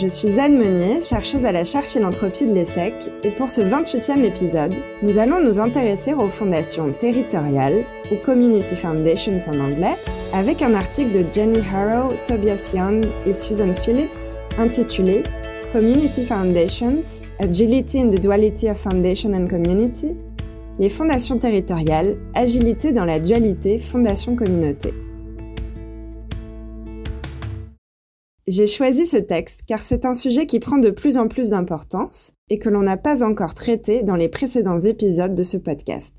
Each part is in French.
Je suis Anne Meunier, chercheuse à la chaire philanthropie de l'ESSEC, et pour ce 28e épisode, nous allons nous intéresser aux fondations territoriales, ou Community Foundations en anglais, avec un article de Jenny Harrow, Tobias Young et Susan Phillips intitulé Community Foundations, Agility in the Duality of Foundation and Community, les fondations territoriales, agilité dans la dualité fondation-communauté. J'ai choisi ce texte car c'est un sujet qui prend de plus en plus d'importance et que l'on n'a pas encore traité dans les précédents épisodes de ce podcast.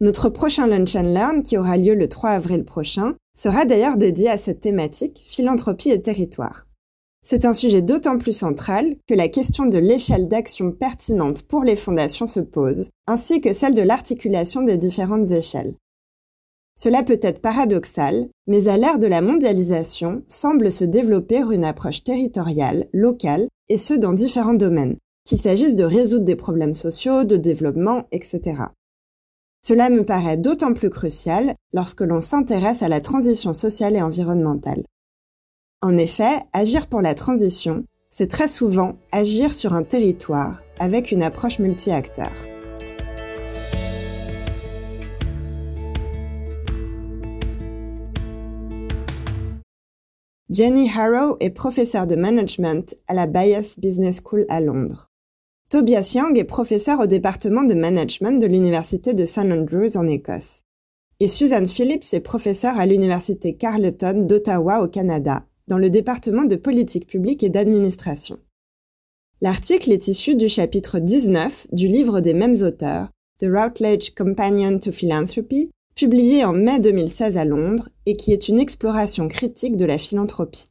Notre prochain Lunch and Learn, qui aura lieu le 3 avril prochain, sera d'ailleurs dédié à cette thématique, philanthropie et territoire. C'est un sujet d'autant plus central que la question de l'échelle d'action pertinente pour les fondations se pose, ainsi que celle de l'articulation des différentes échelles. Cela peut être paradoxal, mais à l'ère de la mondialisation semble se développer une approche territoriale, locale, et ce dans différents domaines, qu'il s'agisse de résoudre des problèmes sociaux, de développement, etc. Cela me paraît d'autant plus crucial lorsque l'on s'intéresse à la transition sociale et environnementale. En effet, agir pour la transition, c'est très souvent agir sur un territoire avec une approche multi-acteurs. Jenny Harrow est professeure de management à la Bayes Business School à Londres. Tobias Young est professeur au département de management de l'Université de St Andrews en Écosse. Et Susan Phillips est professeure à l'Université Carleton d'Ottawa au Canada, dans le département de politique publique et d'administration. L'article est issu du chapitre 19 du livre des mêmes auteurs, The Routledge Companion to Philanthropy, publié en mai 2016 à Londres et qui est une exploration critique de la philanthropie.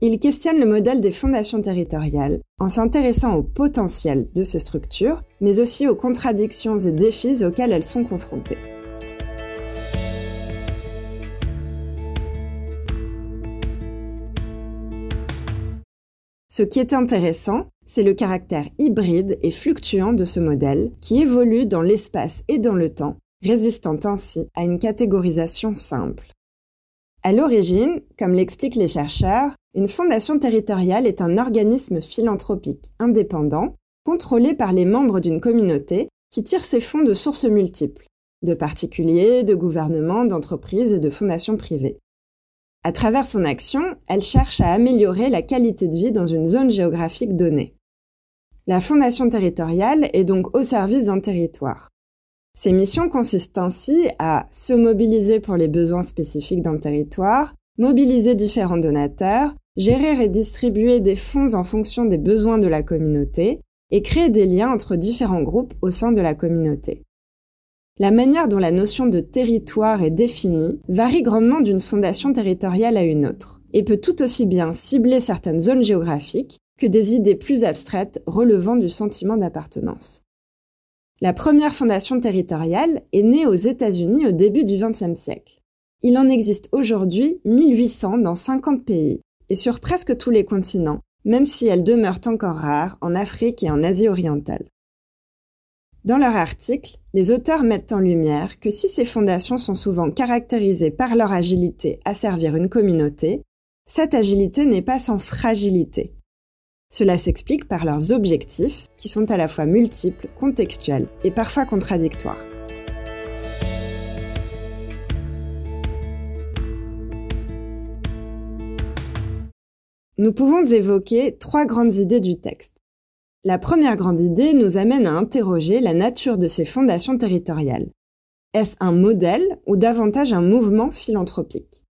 Il questionne le modèle des fondations territoriales en s'intéressant au potentiel de ces structures, mais aussi aux contradictions et défis auxquels elles sont confrontées. Ce qui est intéressant, c'est le caractère hybride et fluctuant de ce modèle qui évolue dans l'espace et dans le temps résistant ainsi à une catégorisation simple. À l'origine, comme l'expliquent les chercheurs, une fondation territoriale est un organisme philanthropique indépendant, contrôlé par les membres d'une communauté qui tire ses fonds de sources multiples, de particuliers, de gouvernements, d'entreprises et de fondations privées. À travers son action, elle cherche à améliorer la qualité de vie dans une zone géographique donnée. La fondation territoriale est donc au service d'un territoire. Ces missions consistent ainsi à se mobiliser pour les besoins spécifiques d'un territoire, mobiliser différents donateurs, gérer et distribuer des fonds en fonction des besoins de la communauté et créer des liens entre différents groupes au sein de la communauté. La manière dont la notion de territoire est définie varie grandement d'une fondation territoriale à une autre et peut tout aussi bien cibler certaines zones géographiques que des idées plus abstraites relevant du sentiment d'appartenance. La première fondation territoriale est née aux États-Unis au début du XXe siècle. Il en existe aujourd'hui 1800 dans 50 pays et sur presque tous les continents, même si elles demeurent encore rares en Afrique et en Asie orientale. Dans leur article, les auteurs mettent en lumière que si ces fondations sont souvent caractérisées par leur agilité à servir une communauté, cette agilité n'est pas sans fragilité. Cela s'explique par leurs objectifs, qui sont à la fois multiples, contextuels et parfois contradictoires. Nous pouvons évoquer trois grandes idées du texte. La première grande idée nous amène à interroger la nature de ces fondations territoriales. Est-ce un modèle ou davantage un mouvement philanthropique?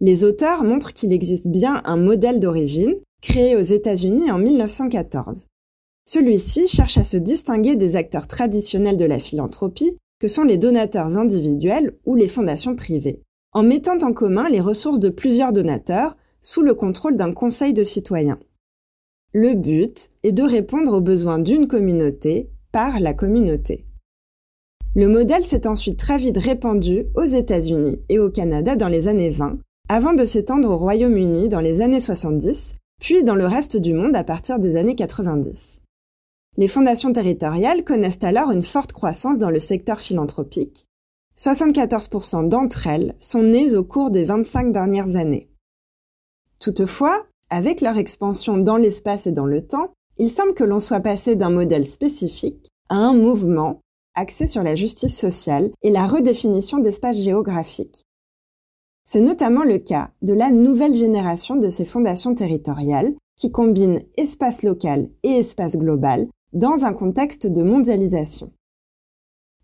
Les auteurs montrent qu'il existe bien un modèle d'origine, créé aux États-Unis en 1914. Celui-ci cherche à se distinguer des acteurs traditionnels de la philanthropie, que sont les donateurs individuels ou les fondations privées, en mettant en commun les ressources de plusieurs donateurs sous le contrôle d'un conseil de citoyens. Le but est de répondre aux besoins d'une communauté par la communauté. Le modèle s'est ensuite très vite répandu aux États-Unis et au Canada dans les années 20, avant de s'étendre au Royaume-Uni dans les années 70, puis dans le reste du monde à partir des années 90. Les fondations territoriales connaissent alors une forte croissance dans le secteur philanthropique. 74% d'entre elles sont nées au cours des 25 dernières années. Toutefois, avec leur expansion dans l'espace et dans le temps, il semble que l'on soit passé d'un modèle spécifique à un mouvement axé sur la justice sociale et la redéfinition d'espaces géographiques. C'est notamment le cas de la nouvelle génération de ces fondations territoriales qui combinent espace local et espace global dans un contexte de mondialisation.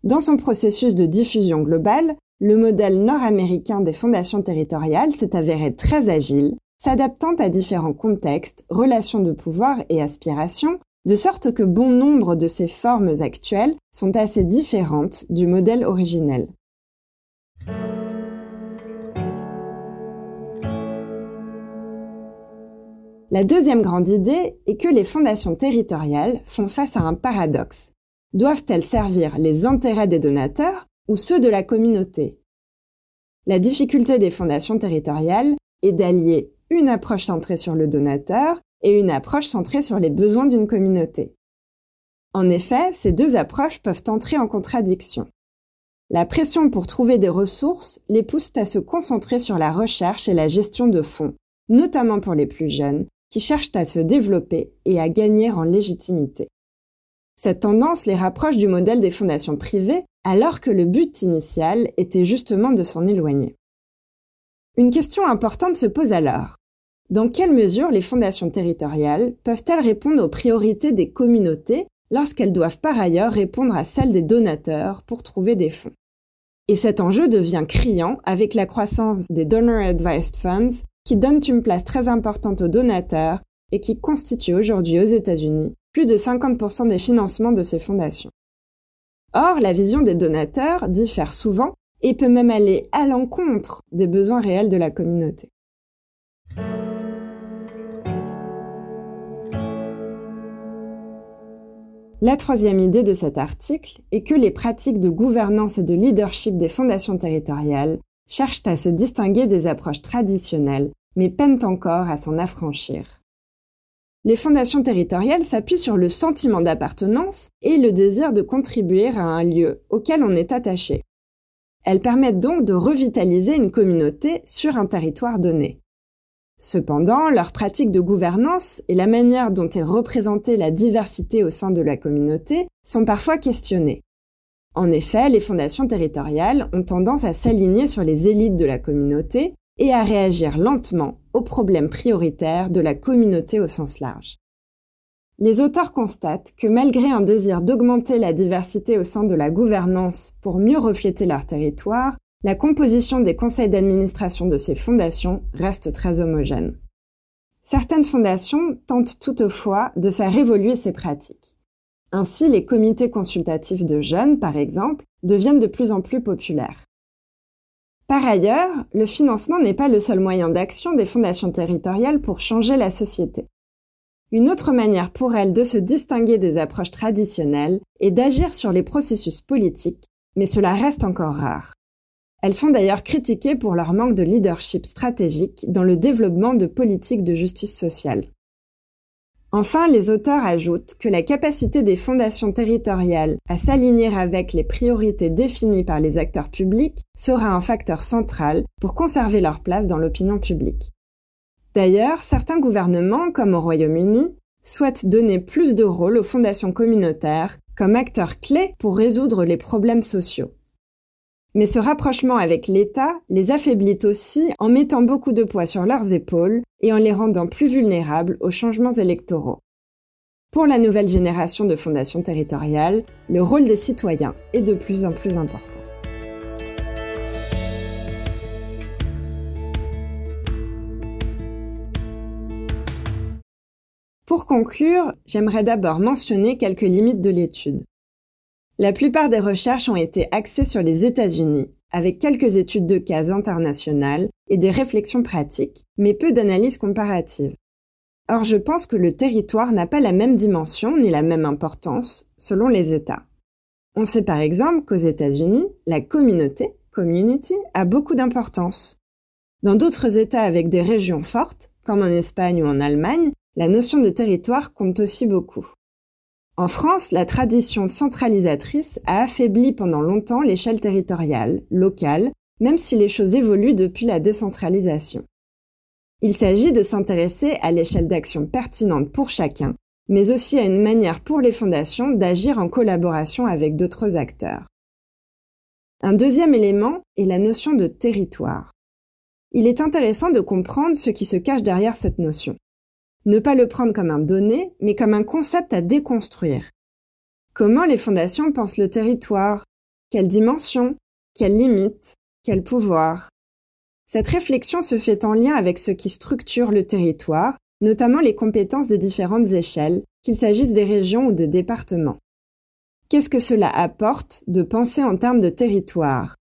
Dans son processus de diffusion globale, le modèle nord-américain des fondations territoriales s'est avéré très agile s'adaptant à différents contextes, relations de pouvoir et aspirations, de sorte que bon nombre de ces formes actuelles sont assez différentes du modèle originel. La deuxième grande idée est que les fondations territoriales font face à un paradoxe. Doivent-elles servir les intérêts des donateurs ou ceux de la communauté? La difficulté des fondations territoriales est d'allier une approche centrée sur le donateur et une approche centrée sur les besoins d'une communauté. En effet, ces deux approches peuvent entrer en contradiction. La pression pour trouver des ressources les pousse à se concentrer sur la recherche et la gestion de fonds, notamment pour les plus jeunes, qui cherchent à se développer et à gagner en légitimité. Cette tendance les rapproche du modèle des fondations privées, alors que le but initial était justement de s'en éloigner. Une question importante se pose alors. Dans quelle mesure les fondations territoriales peuvent-elles répondre aux priorités des communautés lorsqu'elles doivent par ailleurs répondre à celles des donateurs pour trouver des fonds? Et cet enjeu devient criant avec la croissance des Donor Advised Funds qui donnent une place très importante aux donateurs et qui constituent aujourd'hui aux États-Unis plus de 50% des financements de ces fondations. Or, la vision des donateurs diffère souvent et peut même aller à l'encontre des besoins réels de la communauté. La troisième idée de cet article est que les pratiques de gouvernance et de leadership des fondations territoriales cherchent à se distinguer des approches traditionnelles, mais peinent encore à s'en affranchir. Les fondations territoriales s'appuient sur le sentiment d'appartenance et le désir de contribuer à un lieu auquel on est attaché. Elles permettent donc de revitaliser une communauté sur un territoire donné. Cependant, leurs pratiques de gouvernance et la manière dont est représentée la diversité au sein de la communauté sont parfois questionnées. En effet, les fondations territoriales ont tendance à s'aligner sur les élites de la communauté et à réagir lentement aux problèmes prioritaires de la communauté au sens large. Les auteurs constatent que malgré un désir d'augmenter la diversité au sein de la gouvernance pour mieux refléter leur territoire, la composition des conseils d'administration de ces fondations reste très homogène. Certaines fondations tentent toutefois de faire évoluer ces pratiques. Ainsi, les comités consultatifs de jeunes, par exemple, deviennent de plus en plus populaires. Par ailleurs, le financement n'est pas le seul moyen d'action des fondations territoriales pour changer la société. Une autre manière pour elles de se distinguer des approches traditionnelles est d'agir sur les processus politiques, mais cela reste encore rare. Elles sont d'ailleurs critiquées pour leur manque de leadership stratégique dans le développement de politiques de justice sociale. Enfin, les auteurs ajoutent que la capacité des fondations territoriales à s'aligner avec les priorités définies par les acteurs publics sera un facteur central pour conserver leur place dans l'opinion publique. D'ailleurs, certains gouvernements, comme au Royaume-Uni, souhaitent donner plus de rôle aux fondations communautaires comme acteurs clés pour résoudre les problèmes sociaux. Mais ce rapprochement avec l'État les affaiblit aussi en mettant beaucoup de poids sur leurs épaules et en les rendant plus vulnérables aux changements électoraux. Pour la nouvelle génération de fondations territoriales, le rôle des citoyens est de plus en plus important. Pour conclure, j'aimerais d'abord mentionner quelques limites de l'étude. La plupart des recherches ont été axées sur les États-Unis, avec quelques études de cas internationales et des réflexions pratiques, mais peu d'analyses comparatives. Or, je pense que le territoire n'a pas la même dimension ni la même importance selon les États. On sait par exemple qu'aux États-Unis, la communauté, community, a beaucoup d'importance. Dans d'autres États avec des régions fortes, comme en Espagne ou en Allemagne, la notion de territoire compte aussi beaucoup. En France, la tradition centralisatrice a affaibli pendant longtemps l'échelle territoriale, locale, même si les choses évoluent depuis la décentralisation. Il s'agit de s'intéresser à l'échelle d'action pertinente pour chacun, mais aussi à une manière pour les fondations d'agir en collaboration avec d'autres acteurs. Un deuxième élément est la notion de territoire. Il est intéressant de comprendre ce qui se cache derrière cette notion. Ne pas le prendre comme un donné, mais comme un concept à déconstruire. Comment les fondations pensent le territoire? Quelle dimension? Quelles limites Quel pouvoir? Cette réflexion se fait en lien avec ce qui structure le territoire, notamment les compétences des différentes échelles, qu'il s'agisse des régions ou de départements. Qu'est-ce que cela apporte de penser en termes de territoire?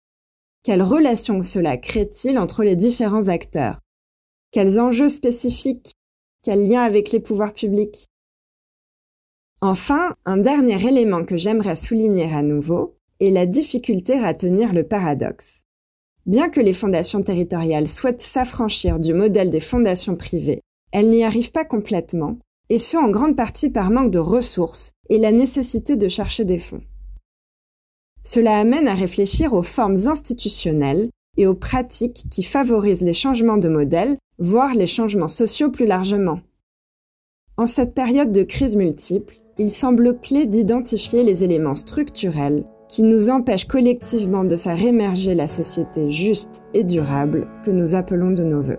Quelles relations cela crée-t-il entre les différents acteurs? Quels enjeux spécifiques Quels liens avec les pouvoirs publics Enfin, un dernier élément que j'aimerais souligner à nouveau est la difficulté à tenir le paradoxe. Bien que les fondations territoriales souhaitent s'affranchir du modèle des fondations privées, elles n'y arrivent pas complètement, et ce en grande partie par manque de ressources et la nécessité de chercher des fonds. Cela amène à réfléchir aux formes institutionnelles et aux pratiques qui favorisent les changements de modèle, voire les changements sociaux plus largement. En cette période de crise multiple, il semble clé d'identifier les éléments structurels qui nous empêche collectivement de faire émerger la société juste et durable que nous appelons de nos voeux.